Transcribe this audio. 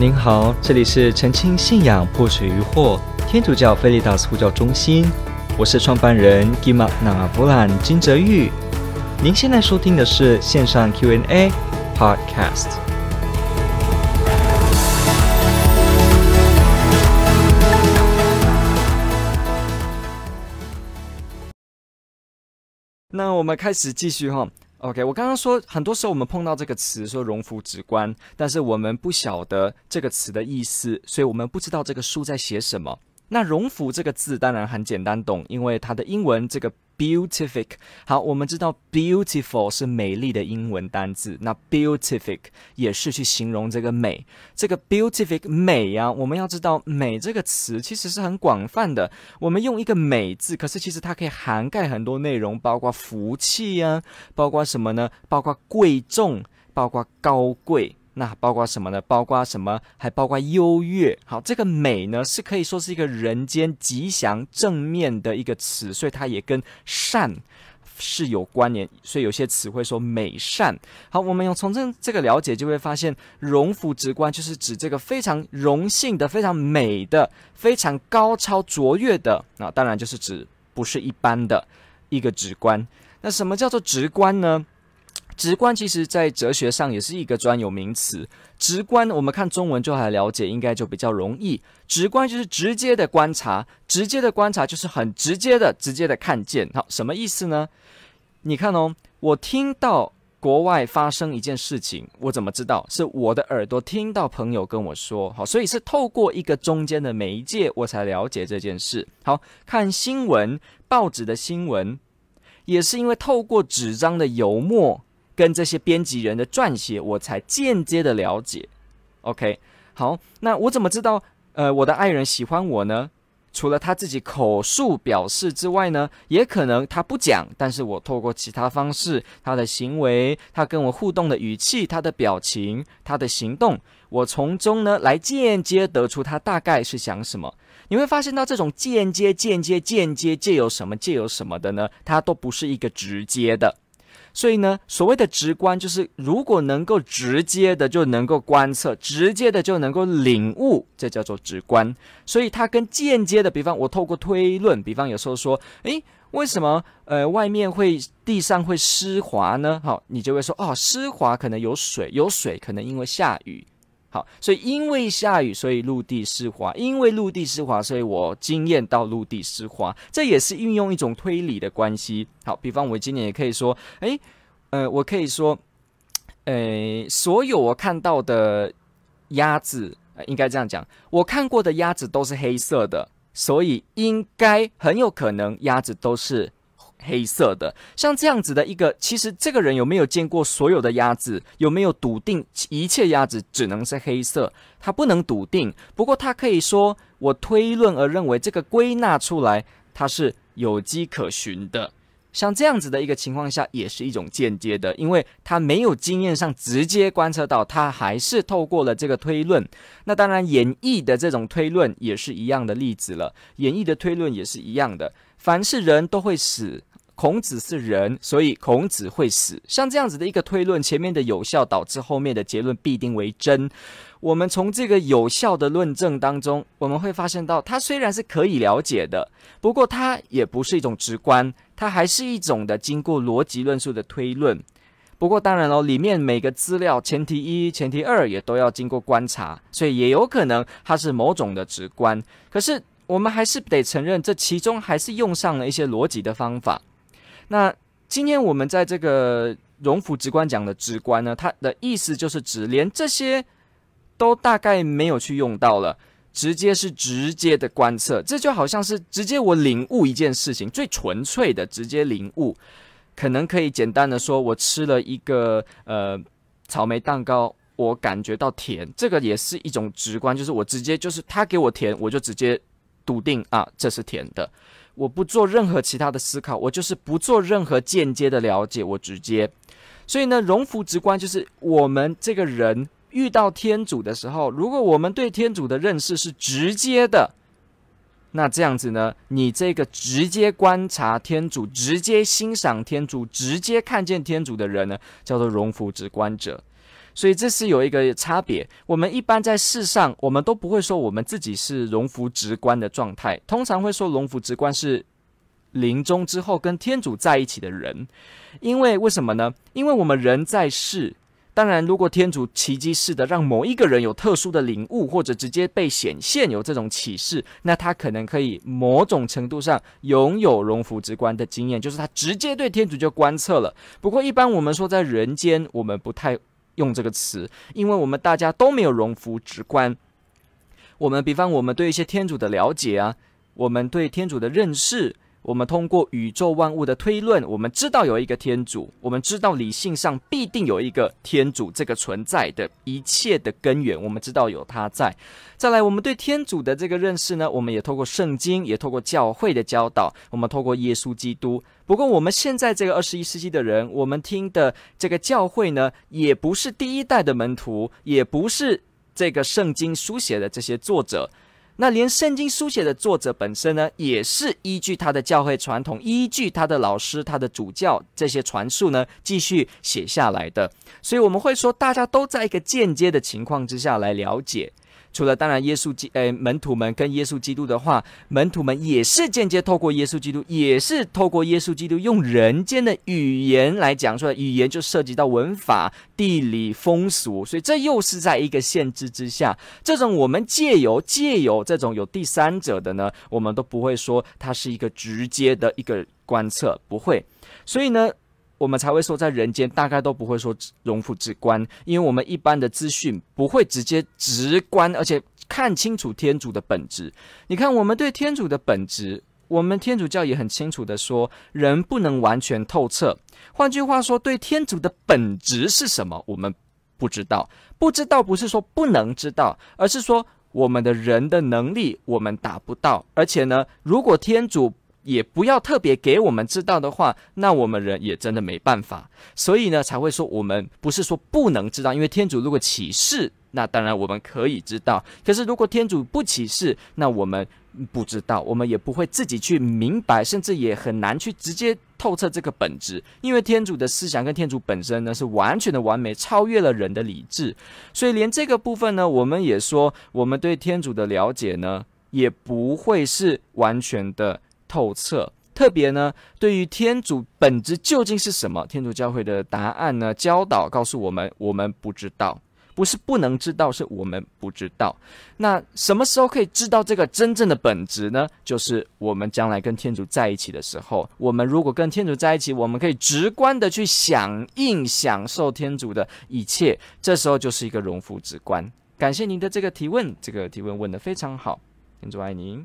您好，这里是澄清信仰破除疑惑天主教菲利达斯呼叫中心，我是创办人吉玛那弗兰金哲昱。您现在收听的是线上 Q&A Podcast。那我们开始继续哈。OK，我刚刚说，很多时候我们碰到这个词说“荣福直观”，但是我们不晓得这个词的意思，所以我们不知道这个书在写什么。那“荣福”这个字当然很简单懂，因为它的英文这个。Beatific，好，我们知道 beautiful 是美丽的英文单字，那 beatific 也是去形容这个美。这个 beatific 美呀、啊，我们要知道美这个词其实是很广泛的。我们用一个美字，可是其实它可以涵盖很多内容，包括福气呀、啊，包括什么呢？包括贵重，包括高贵。那包括什么呢？包括什么？还包括优越。好，这个美呢，是可以说是一个人间吉祥正面的一个词，所以它也跟善是有关联。所以有些词汇说美善。好，我们用从这这个了解，就会发现荣福直观就是指这个非常荣幸的、非常美的、非常高超卓越的。那当然就是指不是一般的一个直观。那什么叫做直观呢？直观其实，在哲学上也是一个专有名词。直观，我们看中文就还了解，应该就比较容易。直观就是直接的观察，直接的观察就是很直接的、直接的看见。好，什么意思呢？你看哦，我听到国外发生一件事情，我怎么知道？是我的耳朵听到朋友跟我说，好，所以是透过一个中间的媒介，我才了解这件事。好，看新闻，报纸的新闻，也是因为透过纸张的油墨。跟这些编辑人的撰写，我才间接的了解。OK，好，那我怎么知道呃我的爱人喜欢我呢？除了他自己口述表示之外呢，也可能他不讲，但是我透过其他方式，他的行为，他跟我互动的语气，他的表情，他的行动，我从中呢来间接得出他大概是想什么。你会发现到这种间接、间接、间接，借由什么、借由什么的呢？它都不是一个直接的。所以呢，所谓的直观，就是如果能够直接的就能够观测，直接的就能够领悟，这叫做直观。所以它跟间接的，比方我透过推论，比方有时候说，诶，为什么呃外面会地上会湿滑呢？好，你就会说，哦，湿滑可能有水，有水可能因为下雨。好，所以因为下雨，所以陆地湿滑；因为陆地湿滑，所以我经验到陆地湿滑。这也是运用一种推理的关系。好，比方我今年也可以说，诶，呃，我可以说，诶，所有我看到的鸭子，应该这样讲，我看过的鸭子都是黑色的，所以应该很有可能鸭子都是。黑色的，像这样子的一个，其实这个人有没有见过所有的鸭子？有没有笃定一切鸭子只能是黑色？他不能笃定，不过他可以说，我推论而认为这个归纳出来，它是有迹可循的。像这样子的一个情况下，也是一种间接的，因为他没有经验上直接观测到，他还是透过了这个推论。那当然，演绎的这种推论也是一样的例子了。演绎的推论也是一样的，凡是人都会死。孔子是人，所以孔子会死。像这样子的一个推论，前面的有效导致后面的结论必定为真。我们从这个有效的论证当中，我们会发现到，它虽然是可以了解的，不过它也不是一种直观，它还是一种的经过逻辑论述的推论。不过当然喽，里面每个资料前提一、前提二也都要经过观察，所以也有可能它是某种的直观。可是我们还是得承认，这其中还是用上了一些逻辑的方法。那今天我们在这个荣福直观讲的直观呢，它的意思就是指连这些都大概没有去用到了，直接是直接的观测，这就好像是直接我领悟一件事情，最纯粹的直接领悟，可能可以简单的说，我吃了一个呃草莓蛋糕，我感觉到甜，这个也是一种直观，就是我直接就是他给我甜，我就直接笃定啊，这是甜的。我不做任何其他的思考，我就是不做任何间接的了解，我直接。所以呢，荣福直观就是我们这个人遇到天主的时候，如果我们对天主的认识是直接的，那这样子呢，你这个直接观察天主、直接欣赏天主、直接看见天主的人呢，叫做荣福直观者。所以这是有一个差别。我们一般在世上，我们都不会说我们自己是荣福直观的状态，通常会说荣福直观是临终之后跟天主在一起的人。因为为什么呢？因为我们人在世。当然，如果天主奇迹式的让某一个人有特殊的领悟，或者直接被显现有这种启示，那他可能可以某种程度上拥有荣福直观的经验，就是他直接对天主就观测了。不过，一般我们说在人间，我们不太用这个词，因为我们大家都没有荣福直观。我们比方，我们对一些天主的了解啊，我们对天主的认识。我们通过宇宙万物的推论，我们知道有一个天主，我们知道理性上必定有一个天主这个存在的一切的根源，我们知道有他在。再来，我们对天主的这个认识呢，我们也透过圣经，也透过教会的教导，我们透过耶稣基督。不过，我们现在这个二十一世纪的人，我们听的这个教会呢，也不是第一代的门徒，也不是这个圣经书写的这些作者。那连圣经书写的作者本身呢，也是依据他的教会传统，依据他的老师、他的主教这些传述呢，继续写下来的。所以我们会说，大家都在一个间接的情况之下来了解。除了当然，耶稣基诶门徒们跟耶稣基督的话，门徒们也是间接透过耶稣基督，也是透过耶稣基督用人间的语言来讲出来，语言就涉及到文法、地理、风俗，所以这又是在一个限制之下。这种我们借由借由这种有第三者的呢，我们都不会说它是一个直接的一个观测，不会。所以呢。我们才会说，在人间大概都不会说荣福直观，因为我们一般的资讯不会直接直观，而且看清楚天主的本质。你看，我们对天主的本质，我们天主教也很清楚的说，人不能完全透彻。换句话说，对天主的本质是什么，我们不知道。不知道不是说不能知道，而是说我们的人的能力我们达不到。而且呢，如果天主也不要特别给我们知道的话，那我们人也真的没办法。所以呢，才会说我们不是说不能知道，因为天主如果启示，那当然我们可以知道。可是如果天主不启示，那我们不知道，我们也不会自己去明白，甚至也很难去直接透彻这个本质。因为天主的思想跟天主本身呢，是完全的完美，超越了人的理智。所以连这个部分呢，我们也说，我们对天主的了解呢，也不会是完全的。透彻，特别呢，对于天主本质究竟是什么？天主教会的答案呢？教导告诉我们，我们不知道，不是不能知道，是我们不知道。那什么时候可以知道这个真正的本质呢？就是我们将来跟天主在一起的时候。我们如果跟天主在一起，我们可以直观的去响应、享受天主的一切，这时候就是一个荣福直观。感谢您的这个提问，这个提问问得非常好，天主爱您。